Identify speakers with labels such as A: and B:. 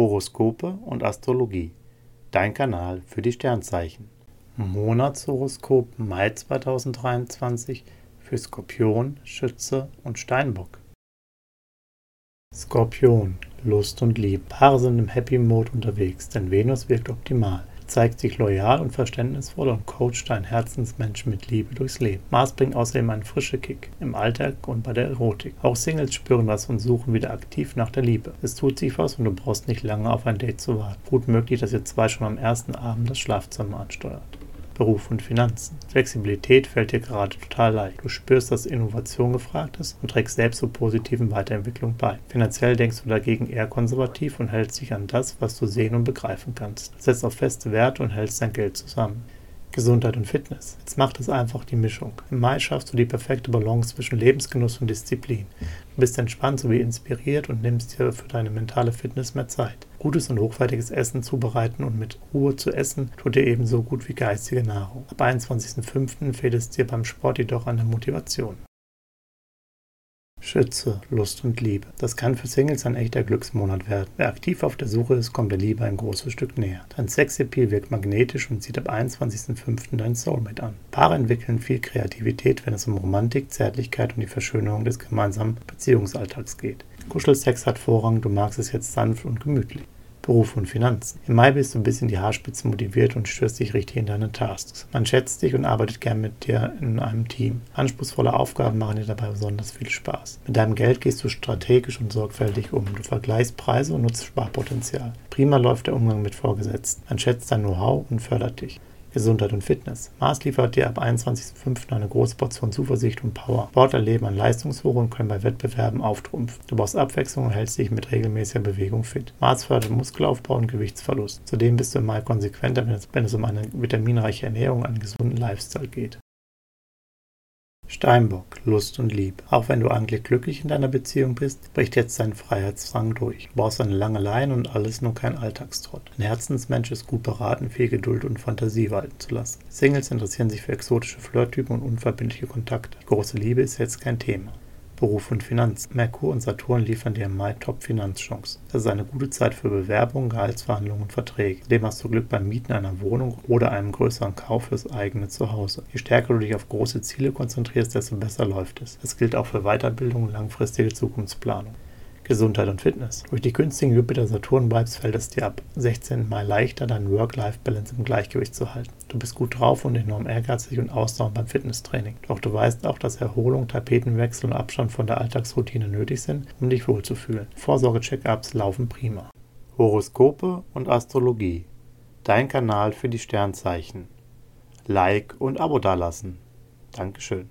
A: Horoskope und Astrologie. Dein Kanal für die Sternzeichen. Monatshoroskop Mai 2023 für Skorpion, Schütze und Steinbock. Skorpion, Lust und Liebe. Paare sind im Happy Mode unterwegs, denn Venus wirkt optimal zeigt sich loyal und verständnisvoll und coacht einen Herzensmensch mit Liebe durchs Leben. Mars bringt außerdem einen frischen Kick im Alltag und bei der Erotik. Auch Singles spüren das und suchen wieder aktiv nach der Liebe. Es tut sich was und du brauchst nicht lange auf ein Date zu warten. Gut möglich, dass ihr zwei schon am ersten Abend das Schlafzimmer ansteuert. Beruf und Finanzen. Flexibilität fällt dir gerade total leicht. Du spürst, dass Innovation gefragt ist und trägst selbst zur positiven Weiterentwicklung bei. Finanziell denkst du dagegen eher konservativ und hältst dich an das, was du sehen und begreifen kannst. Setzt auf feste Werte und hältst dein Geld zusammen. Gesundheit und Fitness. Jetzt macht es einfach die Mischung. Im Mai schaffst du die perfekte Balance zwischen Lebensgenuss und Disziplin. Du bist entspannt sowie inspiriert und nimmst dir für deine mentale Fitness mehr Zeit. Gutes und hochwertiges Essen zubereiten und mit Ruhe zu essen tut dir ebenso gut wie geistige Nahrung. Ab 21.05. fehlt es dir beim Sport jedoch an der Motivation. Schütze, Lust und Liebe. Das kann für Singles ein echter Glücksmonat werden. Wer aktiv auf der Suche ist, kommt der Liebe ein großes Stück näher. Dein Sexappeal wirkt magnetisch und zieht ab 21.05. dein Soulmate an. Paare entwickeln viel Kreativität, wenn es um Romantik, Zärtlichkeit und die Verschönerung des gemeinsamen Beziehungsalltags geht. Kuschelsex hat Vorrang, du magst es jetzt sanft und gemütlich. Beruf und Finanzen. Im Mai bist du bis in die Haarspitze motiviert und stürzt dich richtig in deine Tasks. Man schätzt dich und arbeitet gern mit dir in einem Team. Anspruchsvolle Aufgaben machen dir dabei besonders viel Spaß. Mit deinem Geld gehst du strategisch und sorgfältig um. Du vergleichst Preise und nutzt Sparpotenzial. Prima läuft der Umgang mit Vorgesetzten. Man schätzt dein Know-how und fördert dich. Gesundheit und Fitness. Mars liefert dir ab 21.05. eine große Portion Zuversicht und Power. Sportler leben an Leistungshoch und können bei Wettbewerben auftrumpfen. Du brauchst Abwechslung und hältst dich mit regelmäßiger Bewegung fit. Mars fördert Muskelaufbau und Gewichtsverlust. Zudem bist du Mai konsequenter, wenn es, wenn es um eine vitaminreiche Ernährung und einen gesunden Lifestyle geht. Steinbock, Lust und Liebe. Auch wenn du eigentlich glücklich in deiner Beziehung bist, bricht jetzt dein Freiheitsdrang durch. Du brauchst eine lange Leine und alles nur kein Alltagstrott. Ein Herzensmensch ist gut beraten, viel Geduld und Fantasie walten zu lassen. Singles interessieren sich für exotische Flirttypen und unverbindliche Kontakte. Große Liebe ist jetzt kein Thema. Beruf und Finanz. Merkur und Saturn liefern dir im Mai Top-Finanzchancen. Das ist eine gute Zeit für Bewerbungen, Gehaltsverhandlungen und Verträge. Zudem hast du Glück beim Mieten einer Wohnung oder einem größeren Kauf fürs eigene Zuhause. Je stärker du dich auf große Ziele konzentrierst, desto besser läuft es. Das gilt auch für Weiterbildung und langfristige Zukunftsplanung. Gesundheit und Fitness. Durch die günstigen Jupiter-Saturn-Vibes fällt es dir ab 16. Mai leichter, deinen Work-Life-Balance im Gleichgewicht zu halten. Du bist gut drauf und enorm ehrgeizig und ausdauernd beim Fitnesstraining. Doch du weißt auch, dass Erholung, Tapetenwechsel und Abstand von der Alltagsroutine nötig sind, um dich wohlzufühlen. Vorsorge-Check-ups laufen prima. Horoskope und Astrologie. Dein Kanal für die Sternzeichen. Like und Abo dalassen. Dankeschön.